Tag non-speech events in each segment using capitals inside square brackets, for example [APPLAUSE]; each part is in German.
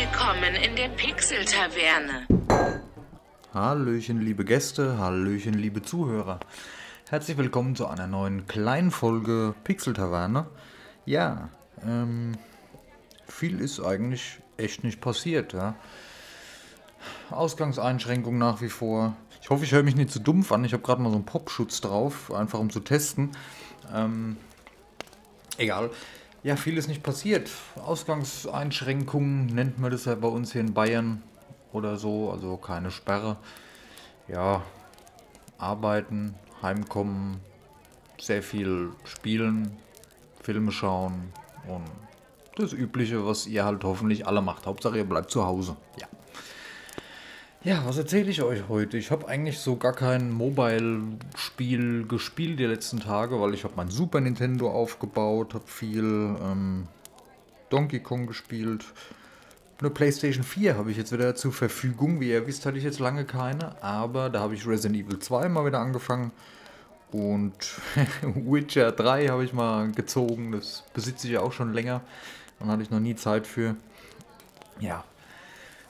Willkommen in der Pixel-Taverne. Hallöchen, liebe Gäste, Hallöchen, liebe Zuhörer. Herzlich willkommen zu einer neuen kleinen Folge Pixel-Taverne. Ja, ähm, viel ist eigentlich echt nicht passiert, ja. Ausgangseinschränkungen nach wie vor. Ich hoffe, ich höre mich nicht zu dumpf an. Ich habe gerade mal so einen Popschutz drauf, einfach um zu testen. Ähm, egal. Ja, viel ist nicht passiert. Ausgangseinschränkungen nennt man das ja bei uns hier in Bayern oder so, also keine Sperre. Ja, arbeiten, heimkommen, sehr viel spielen, Filme schauen und das Übliche, was ihr halt hoffentlich alle macht. Hauptsache ihr bleibt zu Hause. Ja. Ja, was erzähle ich euch heute? Ich habe eigentlich so gar kein Mobile-Spiel gespielt die letzten Tage, weil ich habe mein Super Nintendo aufgebaut, habe viel ähm, Donkey Kong gespielt. Eine PlayStation 4 habe ich jetzt wieder zur Verfügung. Wie ihr wisst, hatte ich jetzt lange keine, aber da habe ich Resident Evil 2 mal wieder angefangen. Und [LAUGHS] Witcher 3 habe ich mal gezogen. Das besitze ich ja auch schon länger. Dann hatte ich noch nie Zeit für. Ja,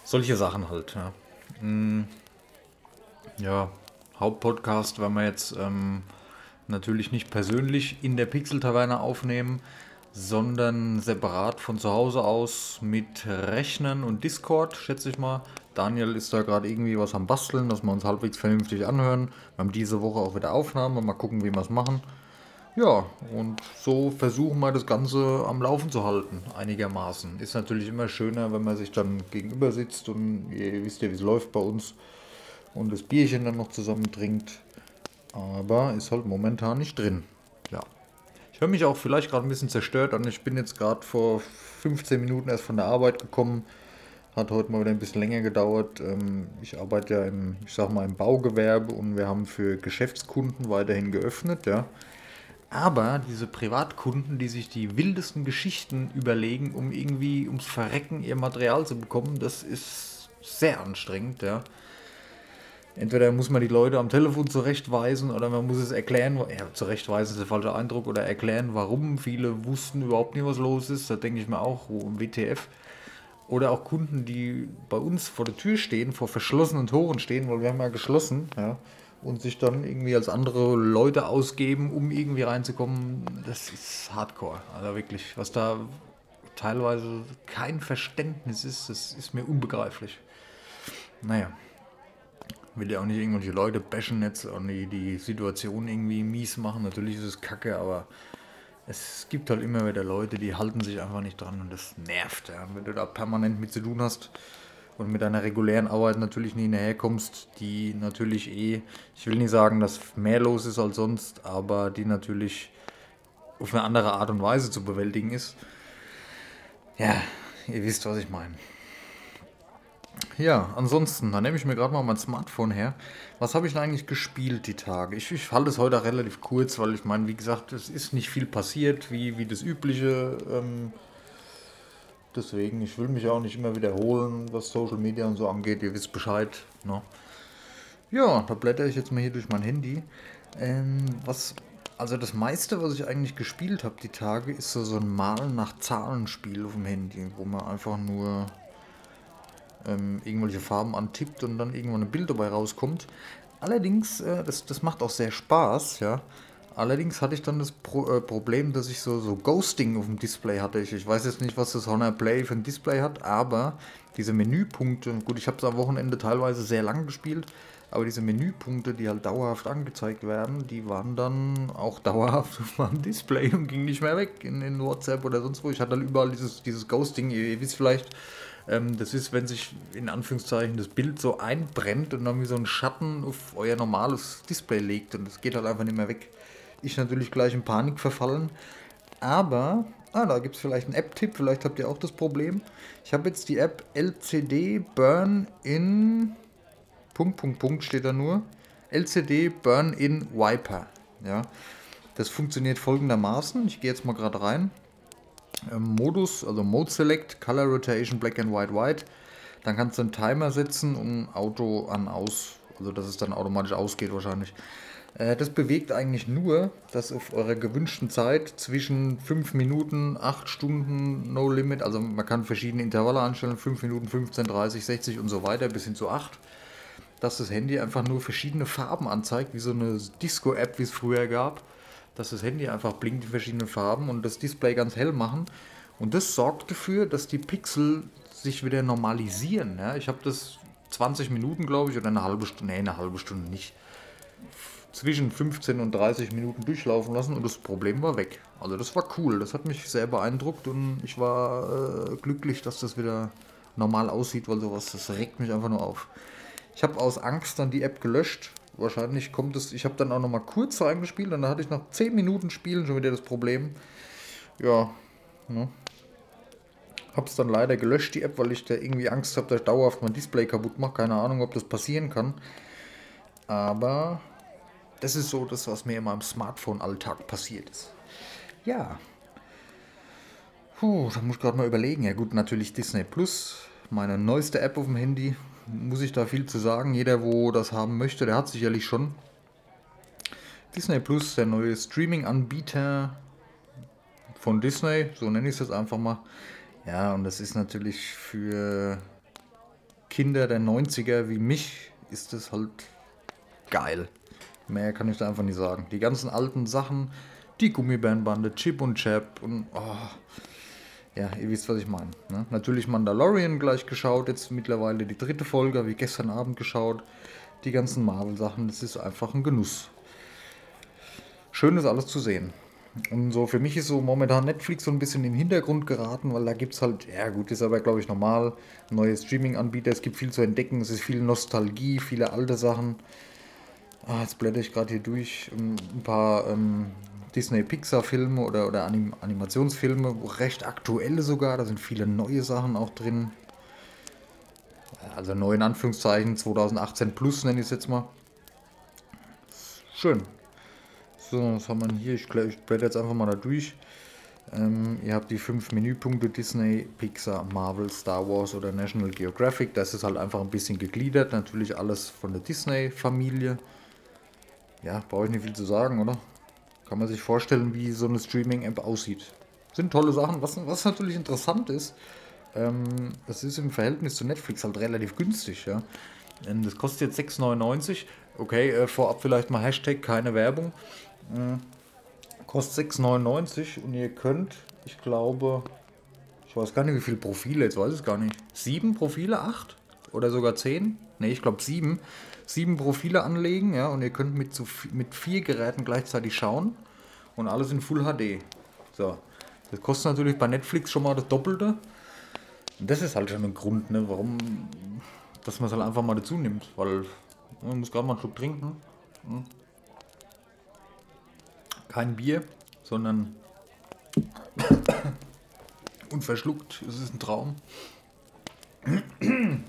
solche Sachen halt. Ja. Hm, ja, Hauptpodcast werden wir jetzt ähm, natürlich nicht persönlich in der Pixel-Taverne aufnehmen, sondern separat von zu Hause aus mit Rechnen und Discord, schätze ich mal. Daniel ist da gerade irgendwie was am Basteln, dass wir uns halbwegs vernünftig anhören. Wir haben diese Woche auch wieder Aufnahmen, mal gucken, wie wir es machen. Ja, und so versuchen wir das Ganze am Laufen zu halten, einigermaßen. Ist natürlich immer schöner, wenn man sich dann gegenüber sitzt und ihr wisst ja, wie es läuft bei uns und das Bierchen dann noch zusammen trinkt. Aber ist halt momentan nicht drin. Ja. Ich höre mich auch vielleicht gerade ein bisschen zerstört an. Ich bin jetzt gerade vor 15 Minuten erst von der Arbeit gekommen. Hat heute mal wieder ein bisschen länger gedauert. Ähm, ich arbeite ja im, ich sag mal, im Baugewerbe und wir haben für Geschäftskunden weiterhin geöffnet, ja. Aber diese Privatkunden, die sich die wildesten Geschichten überlegen, um irgendwie ums Verrecken ihr Material zu bekommen, das ist sehr anstrengend, ja. Entweder muss man die Leute am Telefon zurechtweisen oder man muss es erklären, ja, zurechtweisen ist der falsche Eindruck, oder erklären, warum. Viele wussten überhaupt nicht, was los ist. Da denke ich mir auch, WTF. Oder auch Kunden, die bei uns vor der Tür stehen, vor verschlossenen Toren stehen, weil wir haben ja geschlossen, ja und sich dann irgendwie als andere Leute ausgeben, um irgendwie reinzukommen, das ist Hardcore. Also wirklich, was da teilweise kein Verständnis ist, das ist mir unbegreiflich. Naja, will ja auch nicht irgendwelche Leute bashen jetzt und die, die Situation irgendwie mies machen. Natürlich ist es kacke, aber es gibt halt immer wieder Leute, die halten sich einfach nicht dran und das nervt. Ja. Wenn du da permanent mit zu tun hast, und mit einer regulären Arbeit natürlich nie näherkommst, die natürlich eh, ich will nicht sagen, dass mehr los ist als sonst, aber die natürlich auf eine andere Art und Weise zu bewältigen ist. Ja, ihr wisst, was ich meine. Ja, ansonsten, dann nehme ich mir gerade mal mein Smartphone her. Was habe ich denn eigentlich gespielt die Tage? Ich, ich halte es heute relativ kurz, weil ich meine, wie gesagt, es ist nicht viel passiert, wie, wie das übliche. Ähm, Deswegen, ich will mich auch nicht immer wiederholen, was Social Media und so angeht. Ihr wisst Bescheid. Ne? Ja, da blätter ich jetzt mal hier durch mein Handy. Ähm, was, also das meiste, was ich eigentlich gespielt habe die Tage, ist so, ein Malen nach Zahlenspiel auf dem Handy, wo man einfach nur ähm, irgendwelche Farben antippt und dann irgendwann ein Bild dabei rauskommt. Allerdings, äh, das, das macht auch sehr Spaß, ja. Allerdings hatte ich dann das Pro äh, Problem, dass ich so, so Ghosting auf dem Display hatte. Ich, ich weiß jetzt nicht, was das Honor Play für ein Display hat, aber diese Menüpunkte, gut, ich habe es am Wochenende teilweise sehr lang gespielt, aber diese Menüpunkte, die halt dauerhaft angezeigt werden, die waren dann auch [LAUGHS] dauerhaft auf meinem Display und gingen nicht mehr weg in, in WhatsApp oder sonst wo. Ich hatte dann überall dieses, dieses Ghosting, ihr, ihr wisst vielleicht, ähm, das ist, wenn sich in Anführungszeichen das Bild so einbrennt und dann wie so ein Schatten auf euer normales Display legt und das geht halt einfach nicht mehr weg ich natürlich gleich in Panik verfallen. Aber, ah, da gibt es vielleicht einen App-Tipp, vielleicht habt ihr auch das Problem. Ich habe jetzt die App LCD Burn in. Punkt, Punkt, Punkt steht da nur. LCD Burn in Wiper. Ja, das funktioniert folgendermaßen. Ich gehe jetzt mal gerade rein. Ähm, Modus, also Mode Select, Color Rotation, Black and White, White. Dann kannst du einen Timer setzen und Auto an aus, also dass es dann automatisch ausgeht wahrscheinlich. Äh, das bewegt eigentlich nur, dass auf eurer gewünschten Zeit zwischen 5 Minuten, 8 Stunden, No Limit, also man kann verschiedene Intervalle anstellen, 5 Minuten, 15, 30, 60 und so weiter, bis hin zu 8, dass das Handy einfach nur verschiedene Farben anzeigt, wie so eine Disco-App, wie es früher gab, dass das Handy einfach blinkt in verschiedenen Farben und das Display ganz hell machen. Und das sorgt dafür, dass die Pixel sich wieder normalisieren. Ja? Ich habe das 20 Minuten, glaube ich, oder eine halbe Stunde, nee, eine halbe Stunde nicht zwischen 15 und 30 Minuten durchlaufen lassen und das Problem war weg. Also das war cool, das hat mich sehr beeindruckt und ich war äh, glücklich, dass das wieder normal aussieht, weil sowas, das regt mich einfach nur auf. Ich habe aus Angst dann die App gelöscht. Wahrscheinlich kommt es, ich habe dann auch noch mal kurz reingespielt und dann hatte ich nach 10 Minuten Spielen schon wieder das Problem. Ja, ne? Hab's dann leider gelöscht, die App, weil ich da irgendwie Angst habe, dass ich dauerhaft mein Display kaputt mache. Keine Ahnung, ob das passieren kann. Aber das ist so das, was mir in meinem Smartphone-Alltag passiert ist. Ja. Puh, da muss ich gerade mal überlegen. Ja gut, natürlich Disney Plus, meine neueste App auf dem Handy. Muss ich da viel zu sagen. Jeder, wo das haben möchte, der hat sicherlich schon. Disney Plus, der neue Streaming-Anbieter von Disney, so nenne ich es jetzt einfach mal. Ja, und das ist natürlich für Kinder der 90er wie mich, ist das halt geil. Mehr kann ich da einfach nicht sagen. Die ganzen alten Sachen, die Gummibärenbande, Chip und Chap und oh, ja, ihr wisst, was ich meine. Ne? Natürlich Mandalorian gleich geschaut, jetzt mittlerweile die dritte Folge, ich gestern Abend geschaut. Die ganzen Marvel-Sachen, das ist einfach ein Genuss. Schön ist alles zu sehen. Und so für mich ist so momentan Netflix so ein bisschen den Hintergrund geraten, weil da gibt es halt, ja gut, ist aber glaube ich normal, neue Streaming-Anbieter, es gibt viel zu entdecken, es ist viel Nostalgie, viele alte Sachen. Ah, jetzt blätter ich gerade hier durch ähm, ein paar ähm, Disney-Pixar-Filme oder, oder Anim Animationsfilme, recht aktuelle sogar, da sind viele neue Sachen auch drin. Also neu in Anführungszeichen, 2018 plus nenne ich es jetzt mal. Schön. So, was haben wir hier? Ich, ich blätter jetzt einfach mal da durch. Ähm, ihr habt die fünf Menüpunkte Disney, Pixar, Marvel, Star Wars oder National Geographic. Das ist halt einfach ein bisschen gegliedert. Natürlich alles von der Disney-Familie. Ja, brauche ich nicht viel zu sagen, oder? Kann man sich vorstellen, wie so eine Streaming-App aussieht. Sind tolle Sachen. Was, was natürlich interessant ist, ähm, das ist im Verhältnis zu Netflix halt relativ günstig, ja. Das kostet jetzt 6,99. Okay, äh, vorab vielleicht mal Hashtag, keine Werbung. Äh, kostet 6,99 und ihr könnt, ich glaube, ich weiß gar nicht, wie viele Profile, jetzt weiß ich gar nicht. Sieben Profile, acht? Oder sogar zehn? Ne, ich glaube sieben sieben Profile anlegen, ja, und ihr könnt mit, zu, mit vier Geräten gleichzeitig schauen und alles in Full HD. So. Das kostet natürlich bei Netflix schon mal das Doppelte. Und das ist halt schon ein Grund, ne, warum, dass man es halt einfach mal dazu nimmt, weil man muss gerade mal einen Schluck trinken. Hm. Kein Bier, sondern [COUGHS] unverschluckt. Es ist ein Traum. [COUGHS]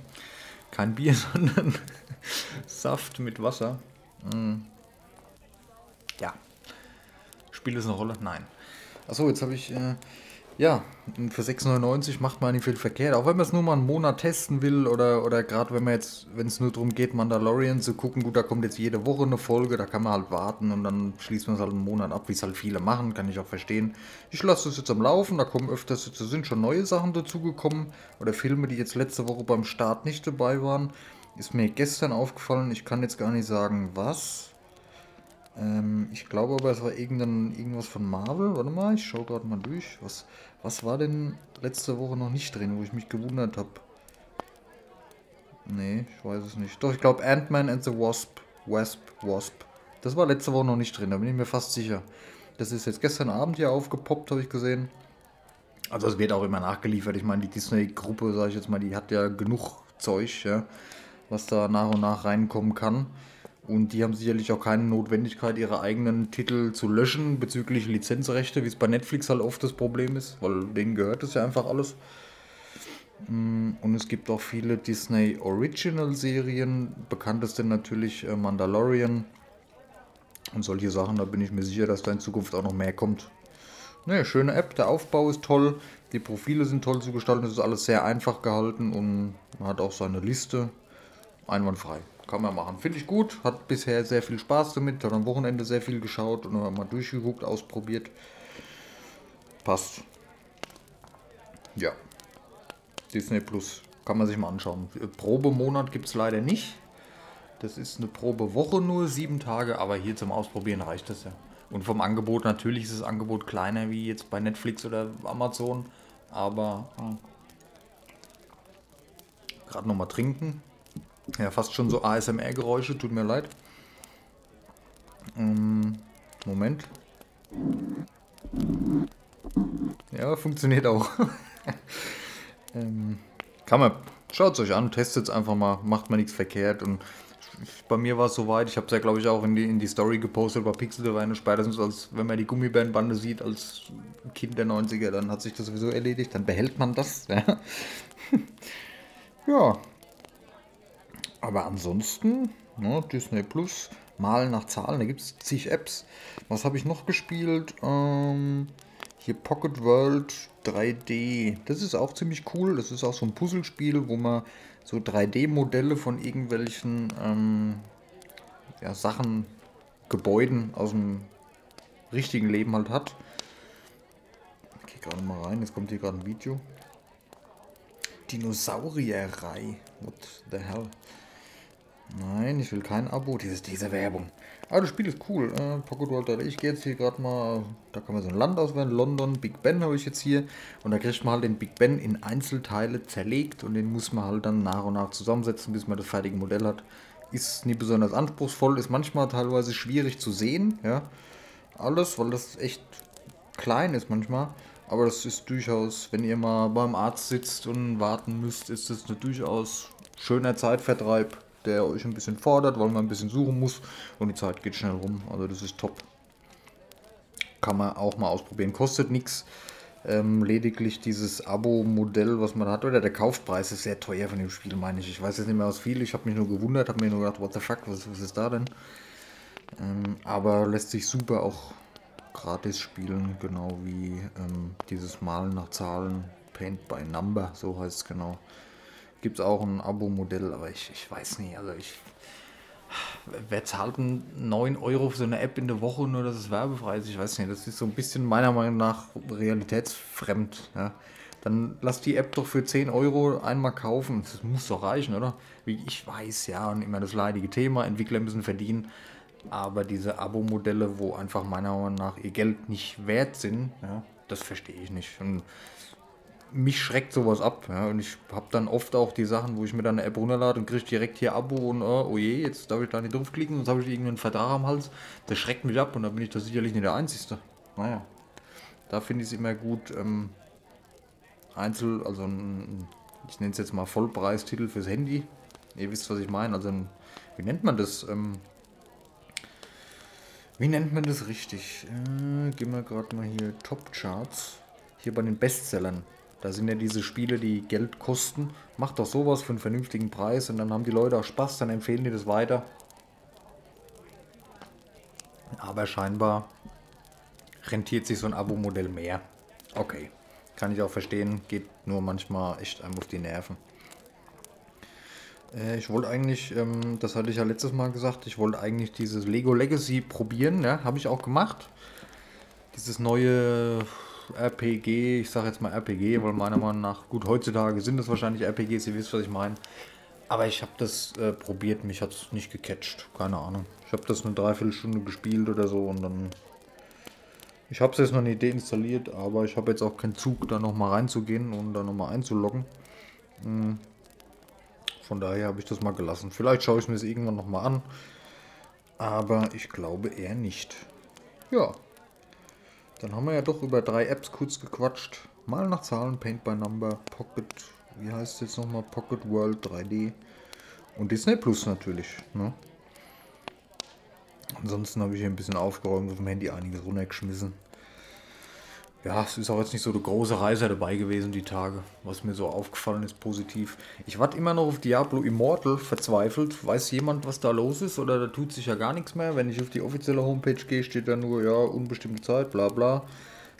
Kein Bier, sondern Saft mit Wasser. Mm. Ja. Spielt es eine Rolle? Nein. Achso, jetzt habe ich. Äh, ja, für 6,99 macht man nicht viel verkehrt. Auch wenn man es nur mal einen Monat testen will oder, oder gerade wenn man jetzt, wenn es nur darum geht, Mandalorian zu gucken, gut, da kommt jetzt jede Woche eine Folge, da kann man halt warten und dann schließt man es halt einen Monat ab, wie es halt viele machen, kann ich auch verstehen. Ich lasse das jetzt am Laufen, da kommen öfters, da sind schon neue Sachen dazugekommen oder Filme, die jetzt letzte Woche beim Start nicht dabei waren. Ist mir gestern aufgefallen, ich kann jetzt gar nicht sagen, was. Ähm, ich glaube aber, es war irgendein, irgendwas von Marvel. Warte mal, ich schaue gerade mal durch. Was, was war denn letzte Woche noch nicht drin, wo ich mich gewundert habe? Nee, ich weiß es nicht. Doch, ich glaube Ant-Man and the Wasp. Wasp, Wasp. Das war letzte Woche noch nicht drin, da bin ich mir fast sicher. Das ist jetzt gestern Abend hier aufgepoppt, habe ich gesehen. Also es wird auch immer nachgeliefert. Ich meine, die Disney-Gruppe, sage ich jetzt mal, die hat ja genug Zeug, ja was da nach und nach reinkommen kann. Und die haben sicherlich auch keine Notwendigkeit, ihre eigenen Titel zu löschen bezüglich Lizenzrechte, wie es bei Netflix halt oft das Problem ist, weil denen gehört das ja einfach alles. Mm, und es gibt auch viele Disney Original Serien, bekannteste natürlich äh, Mandalorian und solche Sachen. Da bin ich mir sicher, dass da in Zukunft auch noch mehr kommt. Naja, schöne App, der Aufbau ist toll, die Profile sind toll zu gestalten, es ist alles sehr einfach gehalten und man hat auch seine Liste einwandfrei. Kann man machen. Finde ich gut. Hat bisher sehr viel Spaß damit. Hat am Wochenende sehr viel geschaut und mal durchgeguckt, ausprobiert. Passt. Ja. Disney Plus kann man sich mal anschauen. Probemonat gibt es leider nicht. Das ist eine Probewoche nur, sieben Tage, aber hier zum Ausprobieren reicht das ja. Und vom Angebot, natürlich ist das Angebot kleiner wie jetzt bei Netflix oder Amazon, aber äh, gerade nochmal trinken. Ja, fast schon so ASMR-Geräusche, tut mir leid. Ähm, Moment. Ja, funktioniert auch. [LAUGHS] ähm, kann man, schaut es euch an, testet es einfach mal, macht man nichts verkehrt und bei mir war es soweit, ich habe es ja glaube ich auch in die, in die Story gepostet bei Pixel Divine, spätestens als wenn man die Gummibärenbande sieht als Kind der 90er, dann hat sich das sowieso erledigt, dann behält man das. Ja. [LAUGHS] ja. Aber ansonsten, ne, Disney Plus, Malen nach Zahlen, da gibt es zig Apps. Was habe ich noch gespielt? Ähm, hier Pocket World 3D. Das ist auch ziemlich cool. Das ist auch so ein Puzzlespiel, wo man so 3D-Modelle von irgendwelchen ähm, ja, Sachen, Gebäuden aus dem richtigen Leben halt hat. Ich gehe gerade mal rein, jetzt kommt hier gerade ein Video. Dinosaurierei. What the hell? Nein, ich will kein Abo. Diese, diese Werbung. Aber das Spiel ist cool. Äh, Pocket World 3D. Ich gehe jetzt hier gerade mal. Da kann man so ein Land auswählen. London, Big Ben habe ich jetzt hier. Und da kriegt man halt den Big Ben in Einzelteile zerlegt. Und den muss man halt dann nach und nach zusammensetzen, bis man das fertige Modell hat. Ist nie besonders anspruchsvoll. Ist manchmal teilweise schwierig zu sehen. Ja. Alles, weil das echt klein ist manchmal. Aber das ist durchaus, wenn ihr mal beim Arzt sitzt und warten müsst, ist das eine durchaus schöner Zeitvertreib der euch ein bisschen fordert, weil man ein bisschen suchen muss und die Zeit geht schnell rum. Also das ist top. Kann man auch mal ausprobieren. Kostet nichts. Ähm, lediglich dieses Abo-Modell, was man hat, oder der Kaufpreis ist sehr teuer von dem Spiel, meine ich. Ich weiß jetzt nicht mehr aus viel. Ich habe mich nur gewundert, habe mir nur gedacht, what the fuck, was, was ist da denn? Ähm, aber lässt sich super auch gratis spielen, genau wie ähm, dieses Malen nach Zahlen, Paint by Number, so heißt es genau gibt es auch ein Abo-Modell, aber ich, ich weiß nicht, also ich. Wer zahlt 9 Euro für so eine App in der Woche, nur dass es werbefrei ist? Ich weiß nicht, das ist so ein bisschen meiner Meinung nach realitätsfremd. Ja. Dann lass die App doch für 10 Euro einmal kaufen. Das muss doch reichen, oder? Wie ich weiß, ja, und immer das leidige Thema, Entwickler müssen verdienen. Aber diese Abo-Modelle, wo einfach meiner Meinung nach ihr Geld nicht wert sind, ja, das verstehe ich nicht. Und mich schreckt sowas ab. Ja? Und ich habe dann oft auch die Sachen, wo ich mir dann eine App runterlade und kriege direkt hier Abo und oh, oh je, jetzt darf ich da nicht draufklicken, sonst habe ich irgendeinen Verdacht am Hals. Das schreckt mich ab und da bin ich da sicherlich nicht der Einzige. Naja, da finde ich es immer gut, ähm, Einzel, also ein, ich nenne es jetzt mal Vollpreistitel fürs Handy. Ihr wisst, was ich meine. Also ein, wie nennt man das? Ähm, wie nennt man das richtig? Äh, gehen wir gerade mal hier Top Charts. Hier bei den Bestsellern. Da sind ja diese Spiele, die Geld kosten. Macht doch sowas für einen vernünftigen Preis und dann haben die Leute auch Spaß, dann empfehlen die das weiter. Aber scheinbar rentiert sich so ein Abo-Modell mehr. Okay, kann ich auch verstehen, geht nur manchmal echt einem auf die Nerven. Äh, ich wollte eigentlich, ähm, das hatte ich ja letztes Mal gesagt, ich wollte eigentlich dieses Lego Legacy probieren, ja, habe ich auch gemacht. Dieses neue RPG, ich sage jetzt mal RPG, weil meiner Meinung nach, gut, heutzutage sind es wahrscheinlich RPGs, ihr wisst, was ich meine. Aber ich habe das äh, probiert, mich hat es nicht gecatcht, keine Ahnung. Ich habe das eine Dreiviertelstunde gespielt oder so und dann... Ich habe es jetzt noch nicht deinstalliert, aber ich habe jetzt auch keinen Zug, da nochmal reinzugehen und da nochmal einzuloggen. Hm. Von daher habe ich das mal gelassen. Vielleicht schaue ich mir es irgendwann nochmal an. Aber ich glaube eher nicht. Ja, dann haben wir ja doch über drei Apps kurz gequatscht. Mal nach Zahlen, Paint by Number, Pocket, wie heißt es jetzt nochmal? Pocket World 3D und Disney Plus natürlich. Ne? Ansonsten habe ich hier ein bisschen aufgeräumt, auf dem Handy einiges runtergeschmissen ja, es ist auch jetzt nicht so eine große Reise dabei gewesen, die Tage, was mir so aufgefallen ist, positiv. Ich warte immer noch auf Diablo Immortal, verzweifelt. Weiß jemand, was da los ist oder da tut sich ja gar nichts mehr? Wenn ich auf die offizielle Homepage gehe, steht da nur, ja, unbestimmte Zeit, bla bla.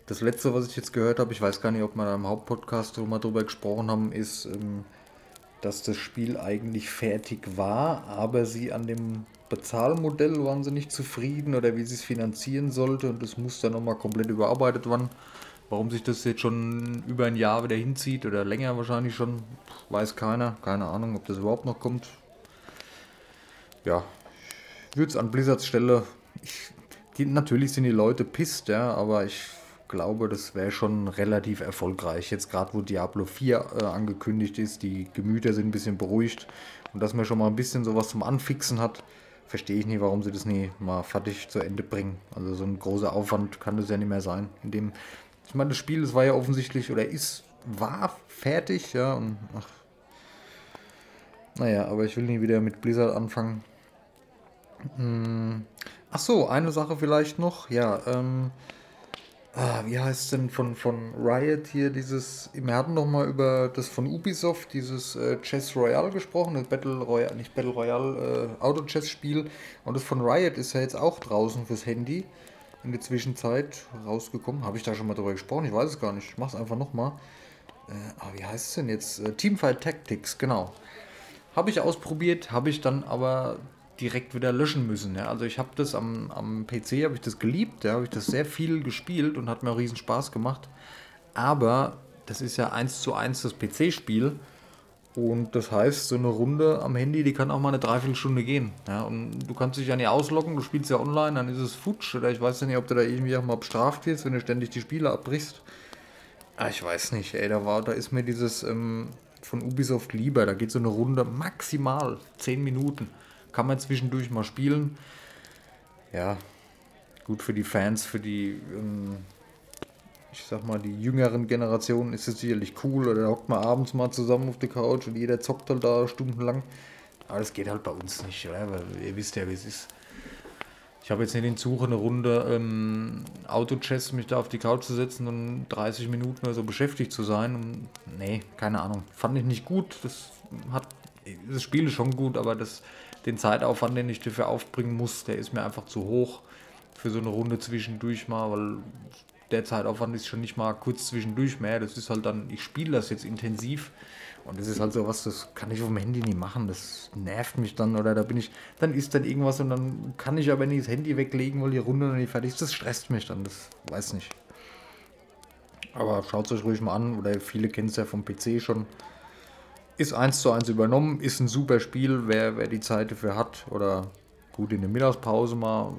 Das letzte, was ich jetzt gehört habe, ich weiß gar nicht, ob wir da im Hauptpodcast mal drüber gesprochen haben, ist, ähm, dass das Spiel eigentlich fertig war, aber sie an dem Bezahlmodell waren sie nicht zufrieden oder wie sie es finanzieren sollte und das muss dann nochmal komplett überarbeitet werden. Warum sich das jetzt schon über ein Jahr wieder hinzieht oder länger wahrscheinlich schon, weiß keiner. Keine Ahnung, ob das überhaupt noch kommt. Ja, ich würde es an Blizzards Stelle. Ich, die, natürlich sind die Leute pisst, ja, aber ich glaube, das wäre schon relativ erfolgreich. Jetzt gerade, wo Diablo 4 äh, angekündigt ist, die Gemüter sind ein bisschen beruhigt und dass man schon mal ein bisschen sowas zum Anfixen hat, verstehe ich nicht, warum sie das nie mal fertig zu Ende bringen. Also so ein großer Aufwand kann das ja nicht mehr sein. In dem, ich meine, das Spiel, das war ja offensichtlich oder ist, war fertig, ja, und ach. Naja, aber ich will nie wieder mit Blizzard anfangen. Hm. Ach so, eine Sache vielleicht noch. Ja, ähm, Ah, wie heißt denn von, von Riot hier dieses. Wir hatten noch mal über das von Ubisoft, dieses äh, Chess Royale gesprochen, das Battle Royale, nicht Battle Royale, äh, Auto-Chess-Spiel. Und das von Riot ist ja jetzt auch draußen fürs Handy in der Zwischenzeit rausgekommen. Habe ich da schon mal drüber gesprochen? Ich weiß es gar nicht. Ich mache es einfach nochmal. Äh, ah, wie heißt es denn jetzt? Äh, Teamfight Tactics, genau. Habe ich ausprobiert, habe ich dann aber direkt wieder löschen müssen. Ja. Also ich habe das am, am PC, habe ich das geliebt, ja, habe ich das sehr viel gespielt und hat mir auch riesen Spaß gemacht. Aber das ist ja eins zu eins das PC-Spiel. Und das heißt, so eine Runde am Handy, die kann auch mal eine Dreiviertelstunde gehen. Ja, und du kannst dich ja nicht ausloggen, du spielst ja online, dann ist es futsch. Oder ich weiß ja nicht, ob du da irgendwie auch mal bestraft wirst, wenn du ständig die Spiele abbrichst. Ah, ich weiß nicht, ey, da war, da ist mir dieses ähm, von Ubisoft lieber. Da geht so eine Runde maximal 10 Minuten kann man zwischendurch mal spielen. Ja, gut für die Fans, für die, ähm, ich sag mal, die jüngeren Generationen ist es sicherlich cool. Oder da hockt man abends mal zusammen auf der Couch und jeder zockt halt da stundenlang. Aber das geht halt bei uns nicht, oder? weil ihr wisst ja, wie es ist. Ich habe jetzt nicht den Zug, eine Runde ähm, Auto-Chess, mich da auf die Couch zu setzen und 30 Minuten oder so beschäftigt zu sein. Und, nee, keine Ahnung. Fand ich nicht gut. Das hat das Spiel ist schon gut, aber das den Zeitaufwand, den ich dafür aufbringen muss, der ist mir einfach zu hoch für so eine Runde zwischendurch mal, weil der Zeitaufwand ist schon nicht mal kurz zwischendurch mehr. Das ist halt dann, ich spiele das jetzt intensiv und das ist halt so was, das kann ich auf dem Handy nicht machen. Das nervt mich dann oder da bin ich, dann ist dann irgendwas und dann kann ich aber nicht das Handy weglegen, weil die Runde noch nicht fertig ist. Das stresst mich dann, das weiß nicht. Aber schaut es euch ruhig mal an oder viele kennen es ja vom PC schon. Ist eins zu eins übernommen, ist ein super Spiel, wer, wer die Zeit dafür hat. Oder gut in der Mittagspause mal,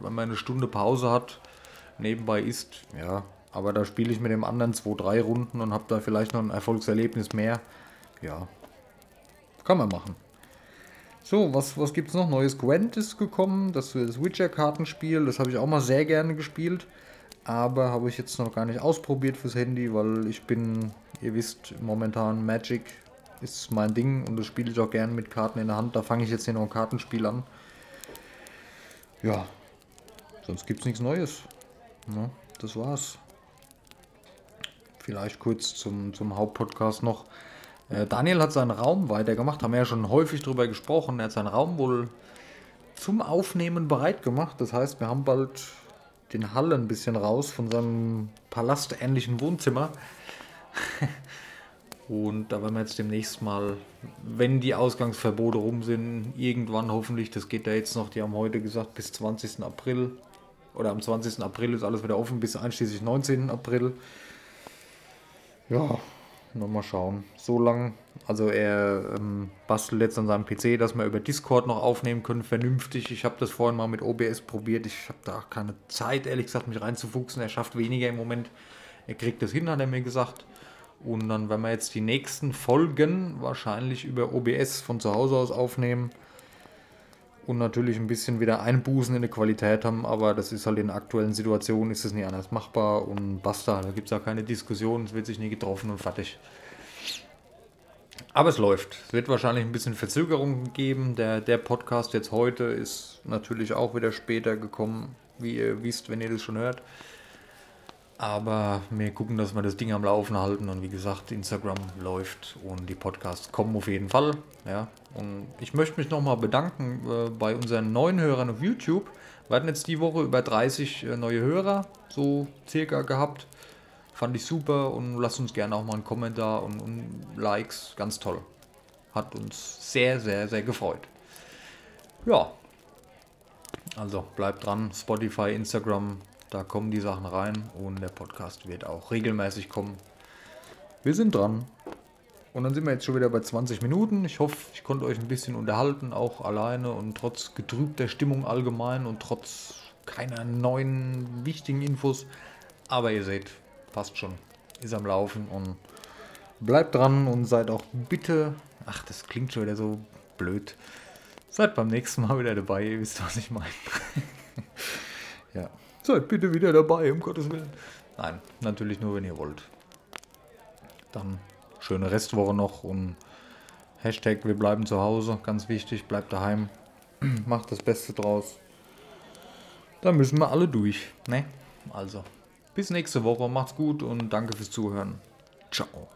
wenn man eine Stunde Pause hat, nebenbei isst, ja. Aber da spiele ich mit dem anderen 2-3 Runden und habe da vielleicht noch ein Erfolgserlebnis mehr. Ja, kann man machen. So, was, was gibt es noch? Neues Gwent ist gekommen, das Witcher-Kartenspiel, das habe ich auch mal sehr gerne gespielt. Aber habe ich jetzt noch gar nicht ausprobiert fürs Handy, weil ich bin, ihr wisst, momentan Magic ist mein Ding und das spiele ich auch gerne mit Karten in der Hand. Da fange ich jetzt hier noch ein Kartenspiel an. Ja, sonst gibt es nichts Neues. Ja, das war's. Vielleicht kurz zum, zum Hauptpodcast noch. Äh, Daniel hat seinen Raum weitergemacht, haben wir ja schon häufig darüber gesprochen. Er hat seinen Raum wohl zum Aufnehmen bereit gemacht. Das heißt, wir haben bald den Hall ein bisschen raus von seinem palastähnlichen Wohnzimmer. [LAUGHS] Und da werden wir jetzt demnächst mal, wenn die Ausgangsverbote rum sind, irgendwann hoffentlich, das geht da jetzt noch, die haben heute gesagt, bis 20. April oder am 20. April ist alles wieder offen, bis einschließlich 19. April. Ja, nochmal schauen. So lang, also er ähm, bastelt jetzt an seinem PC, dass wir über Discord noch aufnehmen können, vernünftig. Ich habe das vorhin mal mit OBS probiert. Ich habe da keine Zeit, ehrlich gesagt, mich reinzufuchsen. Er schafft weniger im Moment. Er kriegt das hin, hat er mir gesagt. Und dann werden wir jetzt die nächsten Folgen wahrscheinlich über OBS von zu Hause aus aufnehmen und natürlich ein bisschen wieder Einbußen in der Qualität haben, aber das ist halt in der aktuellen Situation, ist es nicht anders machbar und basta, da gibt es auch keine Diskussion, es wird sich nie getroffen und fertig. Aber es läuft. Es wird wahrscheinlich ein bisschen Verzögerung geben. Der, der Podcast jetzt heute ist natürlich auch wieder später gekommen, wie ihr wisst, wenn ihr das schon hört. Aber wir gucken, dass wir das Ding am Laufen halten und wie gesagt, Instagram läuft und die Podcasts kommen auf jeden Fall. Ja. Und ich möchte mich nochmal bedanken äh, bei unseren neuen Hörern auf YouTube. Wir hatten jetzt die Woche über 30 äh, neue Hörer, so circa gehabt. Fand ich super und lasst uns gerne auch mal einen Kommentar und, und Likes, ganz toll. Hat uns sehr, sehr, sehr gefreut. Ja. Also bleibt dran. Spotify, Instagram, da kommen die Sachen rein und der Podcast wird auch regelmäßig kommen. Wir sind dran. Und dann sind wir jetzt schon wieder bei 20 Minuten. Ich hoffe, ich konnte euch ein bisschen unterhalten, auch alleine und trotz getrübter Stimmung allgemein und trotz keiner neuen wichtigen Infos. Aber ihr seht, passt schon. Ist am Laufen und bleibt dran und seid auch bitte. Ach, das klingt schon wieder so blöd. Seid beim nächsten Mal wieder dabei, ihr wisst, was ich meine. [LAUGHS] ja. Seid bitte wieder dabei, um Gottes Willen. Nein, natürlich nur, wenn ihr wollt. Dann schöne Restwoche noch und Hashtag wir bleiben zu Hause, ganz wichtig, bleibt daheim, [CLEARS THROAT] macht das Beste draus. Da müssen wir alle durch, ne? Also, bis nächste Woche, macht's gut und danke fürs Zuhören. Ciao.